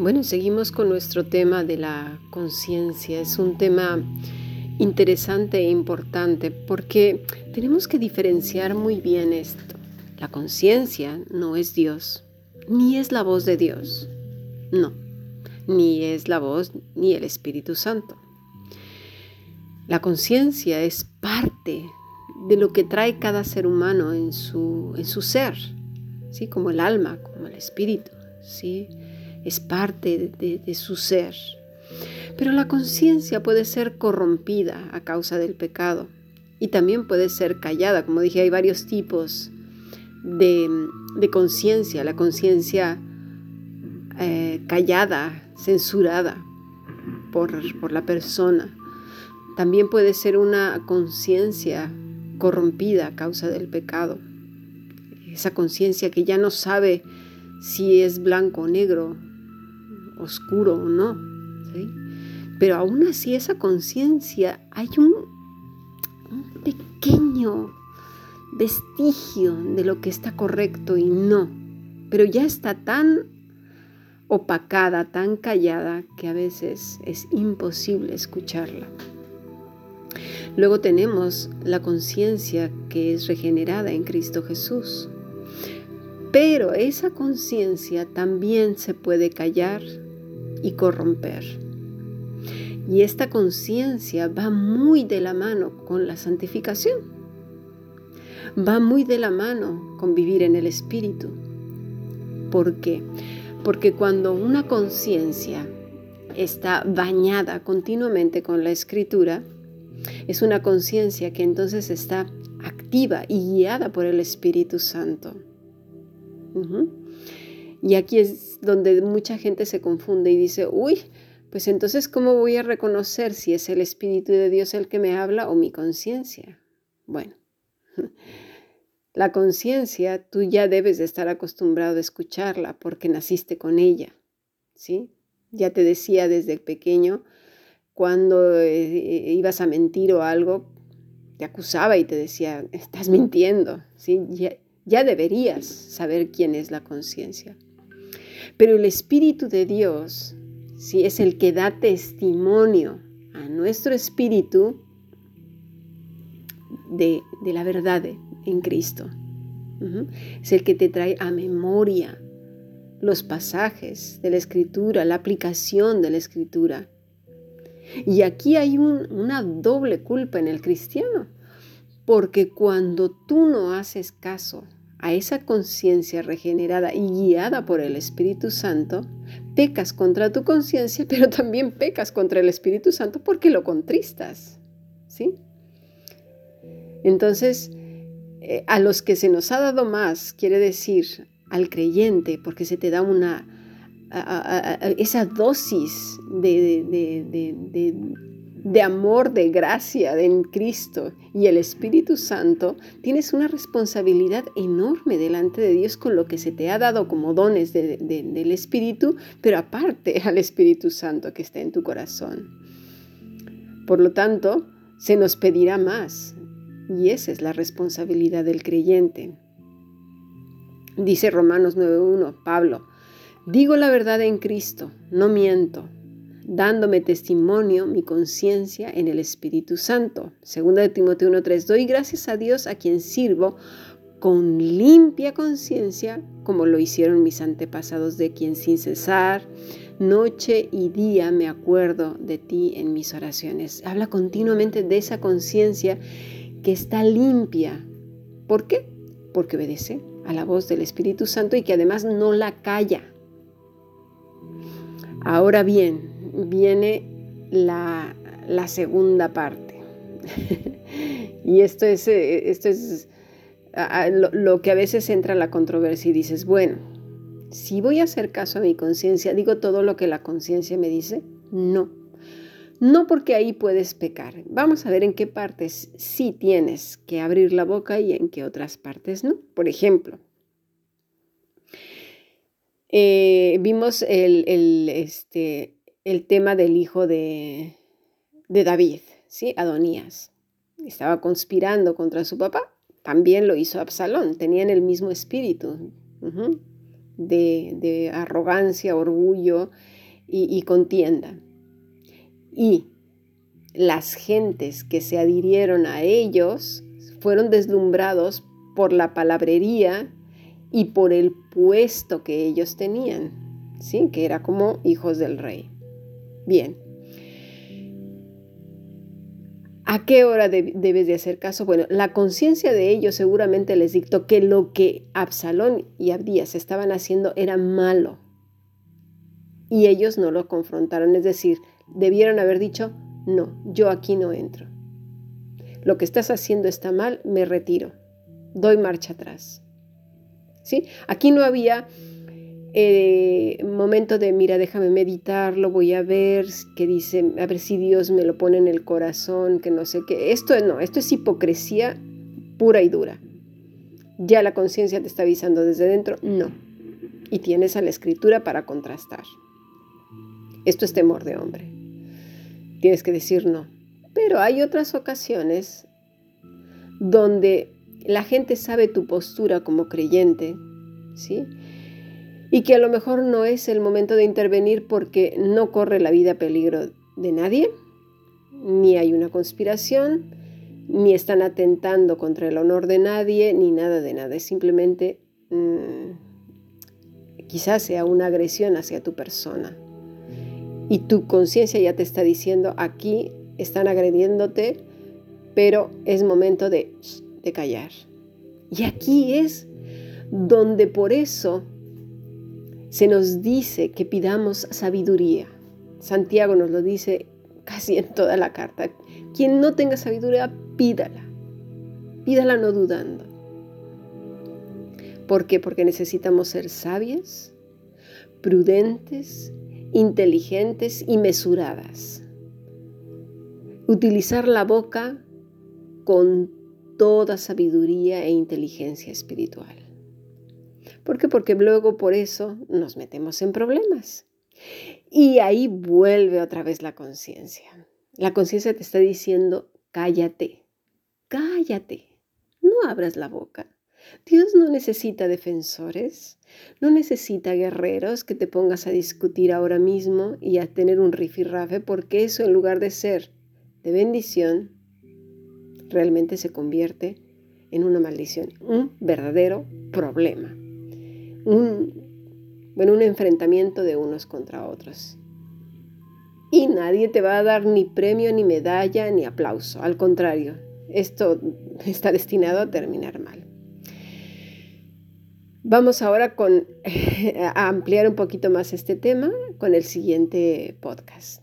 Bueno, seguimos con nuestro tema de la conciencia. Es un tema interesante e importante porque tenemos que diferenciar muy bien esto. La conciencia no es Dios, ni es la voz de Dios. No, ni es la voz ni el Espíritu Santo. La conciencia es parte de lo que trae cada ser humano en su, en su ser, ¿sí? como el alma, como el espíritu. ¿sí? Es parte de, su ser. Pero la conciencia puede ser corrompida a causa del pecado y también puede ser callada. Como dije, hay varios tipos de, conciencia. La conciencia eh, callada, censurada por, por la persona. También puede ser una conciencia corrompida a causa del pecado. Esa conciencia que ya no sabe si es blanco o negro, oscuro o no. Pero aún así esa conciencia hay un, un pequeño vestigio de lo que está correcto y no. Pero ya está tan opacada, tan callada, que a veces es imposible escucharla. Luego tenemos la conciencia que es regenerada en Cristo Jesús. Pero esa conciencia también se puede callar y corromper. Y esta conciencia va muy de la mano con la santificación. Va muy de la mano con vivir en el Espíritu. ¿Por qué? Porque cuando una conciencia está bañada continuamente con la Escritura, es una conciencia que entonces está activa y guiada por el Espíritu Santo. Y aquí es donde mucha gente se confunde y dice, uy, pues entonces, ¿cómo voy a reconocer si es el Espíritu de Dios el que me habla o mi conciencia? Bueno, la conciencia tú ya debes de estar acostumbrado a escucharla porque naciste con ella, ¿sí? Ya te decía desde pequeño, cuando eh, ibas a mentir o algo, te acusaba y te decía, estás mintiendo, ¿sí? Ya, ya deberías saber quién es la conciencia. Pero el Espíritu de Dios, si es el que da testimonio a nuestro espíritu de, la verdad en Cristo, es el que te trae a memoria los pasajes de la escritura, la aplicación de la escritura. Y aquí hay una doble culpa en el cristiano, porque cuando tú no haces caso a esa conciencia regenerada y guiada por el Espíritu Santo, pecas contra tu conciencia, pero también pecas contra el Espíritu Santo porque lo contristas. ¿Sí? Entonces, eh, a los que se nos ha dado más, quiere decir al creyente, porque se te da una, esa dosis de, de amor, de gracia en Cristo y el Espíritu Santo, tienes una responsabilidad enorme delante de Dios con lo que se te ha dado como dones del Espíritu, pero aparte al Espíritu Santo que está en tu corazón. Por lo tanto, se nos pedirá más y esa es la responsabilidad del creyente. Dice Romanos 9.1, Pablo, digo la verdad en Cristo, no miento dándome testimonio mi conciencia en el Espíritu Santo. Segunda de Timoteo 1.3, doy gracias a Dios a quien sirvo con limpia conciencia, como lo hicieron mis antepasados, de quien sin cesar, noche y día me acuerdo de ti en mis oraciones. Habla continuamente de esa conciencia que está limpia. ¿Por qué? Porque obedece a la voz del Espíritu Santo y que además no la calla. Ahora bien, viene la, segunda parte. y esto es, eh, esto es lo, que a veces entra en la controversia y dices, bueno, si voy a hacer caso a mi conciencia, digo todo lo que la conciencia me dice, no. No porque ahí puedes pecar. Vamos a ver en qué partes sí tienes que abrir la boca y en qué otras partes no. Por ejemplo, eh, vimos el, el, este, el tema del hijo de, de David, ¿sí? Adonías. Estaba conspirando contra su papá. También lo hizo Absalón. Tenían el mismo espíritu. de, arrogancia, orgullo y contienda. Y las gentes que se adhirieron a ellos fueron deslumbrados por la palabrería y por el puesto que ellos tenían, ¿sí? que era como hijos del rey. Bien. ¿A qué hora debes de hacer caso? Bueno, la conciencia de ellos seguramente les dictó que lo que Absalón y Abdías estaban haciendo era malo. Y ellos no lo confrontaron, es decir, debieron haber dicho, no, yo aquí no entro. Lo que estás haciendo está mal, me retiro. Doy marcha atrás. ¿Sí? Aquí no había eh, momento de, mira, déjame meditarlo, voy a ver qué dice, a ver si Dios me lo pone en el corazón, que no sé qué. Esto no, esto es hipocresía pura y dura. Ya la conciencia te está avisando desde dentro, no. Y tienes a la escritura para contrastar. Esto es temor de hombre. Tienes que decir no. Pero hay otras ocasiones donde la gente sabe tu postura como creyente, ¿sí? Y que a lo mejor no es el momento de intervenir porque no corre la vida peligro de nadie, ni hay una conspiración, ni están atentando contra el honor de nadie, ni nada de nada. Es simplemente mm, quizás sea una agresión hacia tu persona. Y tu conciencia ya te está diciendo, aquí están agrediéndote, pero es momento de, de callar. Y aquí es donde por eso se nos dice que pidamos sabiduría. Santiago nos lo dice casi en toda la carta. Quien no tenga sabiduría, pídala. Pídala no dudando. ¿Por qué? Porque necesitamos ser sabias, prudentes, inteligentes y mesuradas. Utilizar la boca con toda sabiduría e inteligencia espiritual. ¿Por qué? Porque luego por eso nos metemos en problemas. Y ahí vuelve otra vez la conciencia. La conciencia te está diciendo, cállate, cállate, no abras la boca. Dios no necesita defensores, no necesita guerreros que te pongas a discutir ahora mismo y a tener un rifirrafe, porque eso en lugar de ser de bendición, realmente se convierte en una maldición, un verdadero problema, un, bueno, un enfrentamiento de unos contra otros. Y nadie te va a dar ni premio, ni medalla, ni aplauso. Al contrario, esto está destinado a terminar mal. Vamos ahora con, a ampliar un poquito más este tema con el siguiente podcast.